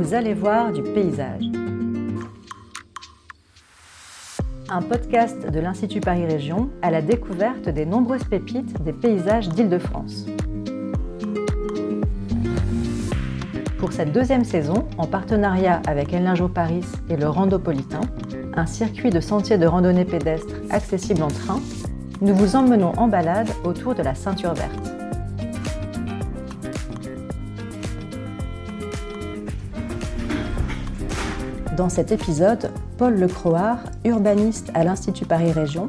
vous allez voir du paysage. Un podcast de l'Institut Paris Région à la découverte des nombreuses pépites des paysages d'Île-de-France. Pour cette deuxième saison, en partenariat avec El Paris et le Randopolitain, un circuit de sentiers de randonnée pédestre accessible en train, nous vous emmenons en balade autour de la ceinture verte. Dans cet épisode, Paul Lecroard, urbaniste à l'Institut Paris Région,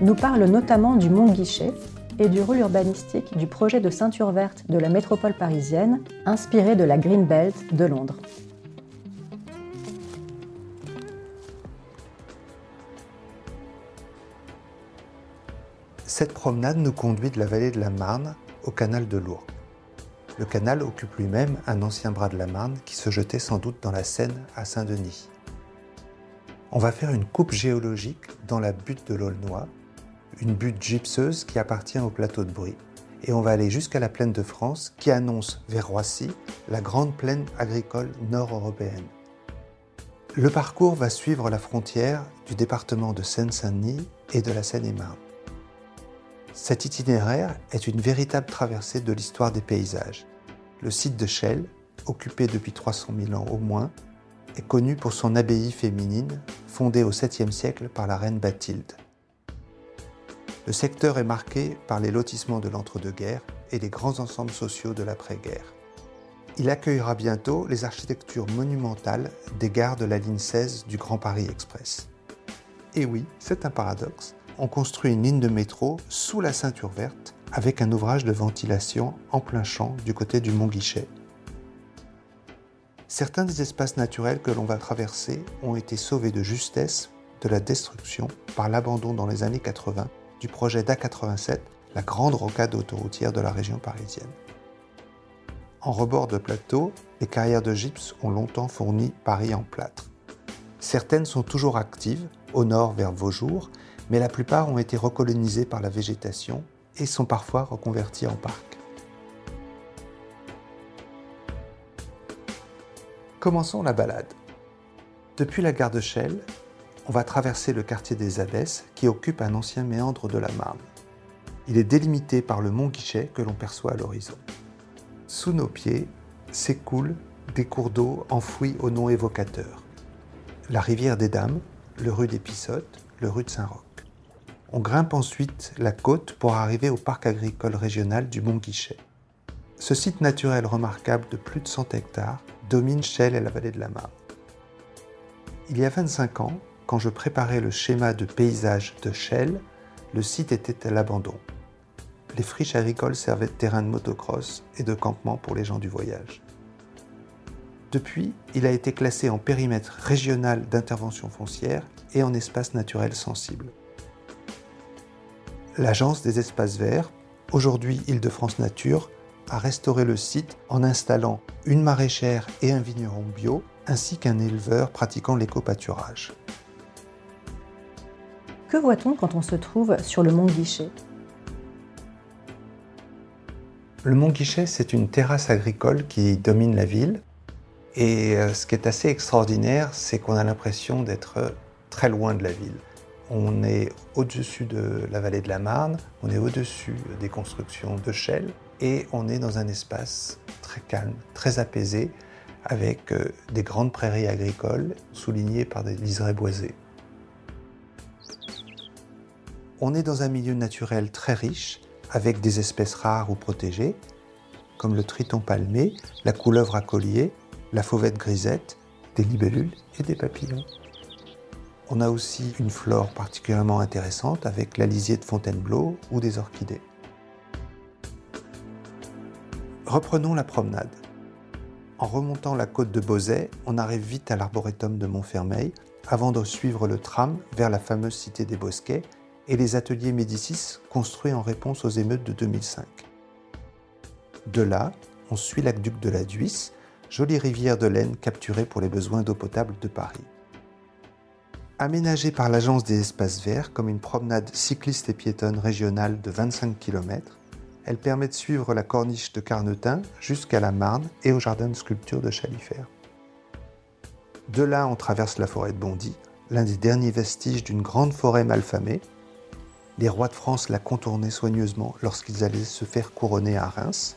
nous parle notamment du Mont Guichet et du rôle urbanistique du projet de ceinture verte de la métropole parisienne, inspiré de la Green Belt de Londres. Cette promenade nous conduit de la vallée de la Marne au canal de Lourdes. Le canal occupe lui-même un ancien bras de la Marne qui se jetait sans doute dans la Seine à Saint-Denis. On va faire une coupe géologique dans la butte de l'Aulnoy, une butte gypseuse qui appartient au plateau de Brie. Et on va aller jusqu'à la plaine de France qui annonce vers Roissy la grande plaine agricole nord-européenne. Le parcours va suivre la frontière du département de Seine-Saint-Denis et de la Seine-et-Marne. Cet itinéraire est une véritable traversée de l'histoire des paysages. Le site de Chelles, occupé depuis 300 000 ans au moins, est connu pour son abbaye féminine, fondée au 7e siècle par la reine Bathilde. Le secteur est marqué par les lotissements de l'entre-deux-guerres et les grands ensembles sociaux de l'après-guerre. Il accueillera bientôt les architectures monumentales des gares de la ligne 16 du Grand Paris Express. Et oui, c'est un paradoxe, on construit une ligne de métro sous la ceinture verte avec un ouvrage de ventilation en plein champ du côté du Mont Guichet, Certains des espaces naturels que l'on va traverser ont été sauvés de justesse de la destruction par l'abandon dans les années 80 du projet d'A87, la grande rocade autoroutière de la région parisienne. En rebord de plateau, les carrières de gypse ont longtemps fourni Paris en plâtre. Certaines sont toujours actives, au nord vers Vaujour, mais la plupart ont été recolonisées par la végétation et sont parfois reconverties en parcs. Commençons la balade. Depuis la gare de Chelles, on va traverser le quartier des Abbesses qui occupe un ancien méandre de la Marne. Il est délimité par le mont Guichet que l'on perçoit à l'horizon. Sous nos pieds s'écoulent des cours d'eau enfouis au nom évocateur. La rivière des Dames, le rue des Pissottes, le rue de Saint-Roch. On grimpe ensuite la côte pour arriver au parc agricole régional du Mont Guichet. Ce site naturel remarquable de plus de 100 hectares domine Chelles et la vallée de la Marne. Il y a 25 ans, quand je préparais le schéma de paysage de Chelles, le site était à l'abandon. Les friches agricoles servaient de terrain de motocross et de campement pour les gens du voyage. Depuis, il a été classé en périmètre régional d'intervention foncière et en espace naturel sensible. L'Agence des espaces verts, aujourd'hui Île-de-France Nature, a restauré le site en installant une maraîchère et un vigneron bio, ainsi qu'un éleveur pratiquant l'éco-pâturage. Que voit-on quand on se trouve sur le mont Guichet Le mont Guichet, c'est une terrasse agricole qui domine la ville. Et euh, ce qui est assez extraordinaire, c'est qu'on a l'impression d'être très loin de la ville. On est au-dessus de la vallée de la Marne, on est au-dessus des constructions de Chelles, et on est dans un espace très calme, très apaisé, avec euh, des grandes prairies agricoles soulignées par des liserés boisés. On est dans un milieu naturel très riche, avec des espèces rares ou protégées, comme le triton palmé, la couleuvre à collier, la fauvette grisette, des libellules et des papillons. On a aussi une flore particulièrement intéressante avec la lisier de Fontainebleau ou des orchidées. Reprenons la promenade. En remontant la côte de Beauzet, on arrive vite à l'arboretum de Montfermeil avant de suivre le tram vers la fameuse cité des Bosquets et les ateliers Médicis construits en réponse aux émeutes de 2005. De là, on suit l'aqueduc de la Duisse, jolie rivière de laine capturée pour les besoins d'eau potable de Paris. Aménagée par l'Agence des espaces verts comme une promenade cycliste et piétonne régionale de 25 km, elle permet de suivre la corniche de Carnetin jusqu'à la Marne et au jardin de sculpture de Chalifert. De là, on traverse la forêt de Bondy, l'un des derniers vestiges d'une grande forêt malfamée. Les rois de France la contournaient soigneusement lorsqu'ils allaient se faire couronner à Reims.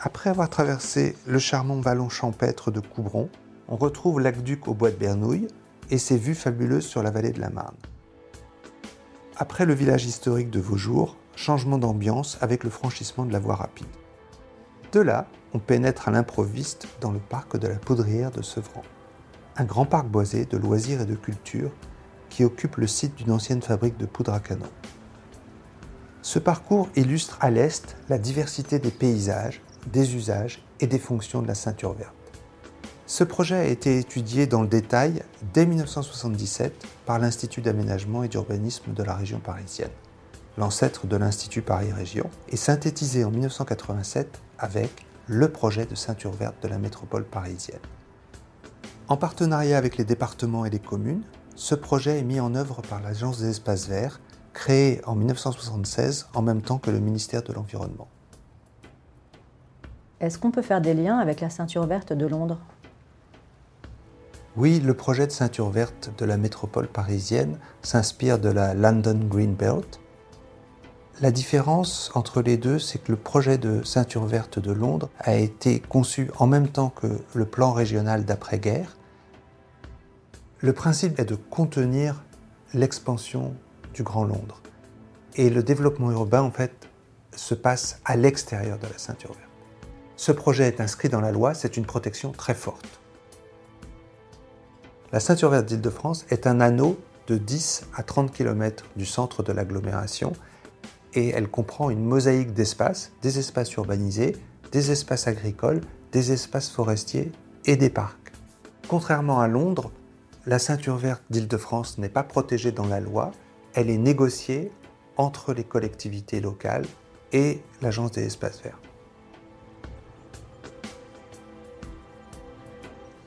Après avoir traversé le charmant vallon champêtre de Coubron, on retrouve l'aqueduc au bois de Bernouilles et ses vues fabuleuses sur la vallée de la Marne. Après le village historique de Vaujours, changement d'ambiance avec le franchissement de la voie rapide. De là, on pénètre à l'improviste dans le parc de la Poudrière de Sevran, un grand parc boisé de loisirs et de culture qui occupe le site d'une ancienne fabrique de poudre à canon. Ce parcours illustre à l'est la diversité des paysages, des usages et des fonctions de la ceinture verte. Ce projet a été étudié dans le détail dès 1977 par l'Institut d'aménagement et d'urbanisme de la région parisienne, l'ancêtre de l'Institut Paris Région, et synthétisé en 1987 avec le projet de ceinture verte de la métropole parisienne. En partenariat avec les départements et les communes, ce projet est mis en œuvre par l'Agence des espaces verts, créée en 1976 en même temps que le ministère de l'Environnement. Est-ce qu'on peut faire des liens avec la ceinture verte de Londres? Oui, le projet de ceinture verte de la métropole parisienne s'inspire de la London Green Belt. La différence entre les deux, c'est que le projet de ceinture verte de Londres a été conçu en même temps que le plan régional d'après-guerre. Le principe est de contenir l'expansion du Grand Londres. Et le développement urbain, en fait, se passe à l'extérieur de la ceinture verte. Ce projet est inscrit dans la loi, c'est une protection très forte. La ceinture verte d'Île-de-France est un anneau de 10 à 30 km du centre de l'agglomération et elle comprend une mosaïque d'espaces, des espaces urbanisés, des espaces agricoles, des espaces forestiers et des parcs. Contrairement à Londres, la ceinture verte d'Île-de-France n'est pas protégée dans la loi, elle est négociée entre les collectivités locales et l'Agence des espaces verts.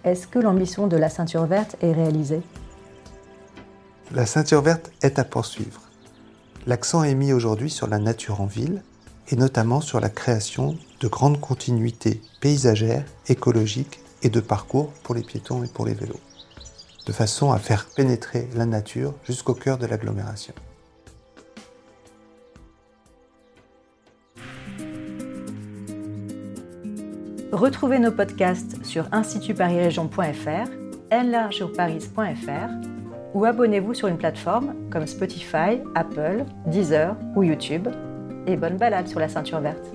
Est-ce que l'ambition de la ceinture verte est réalisée? La ceinture verte est à poursuivre. L'accent est mis aujourd'hui sur la nature en ville et notamment sur la création de grandes continuités paysagères, écologiques et de parcours pour les piétons et pour les vélos, de façon à faire pénétrer la nature jusqu'au cœur de l'agglomération. Retrouvez nos podcasts sur institutparisregion.fr, ou abonnez-vous sur une plateforme comme Spotify, Apple, Deezer ou YouTube. Et bonne balade sur la ceinture verte.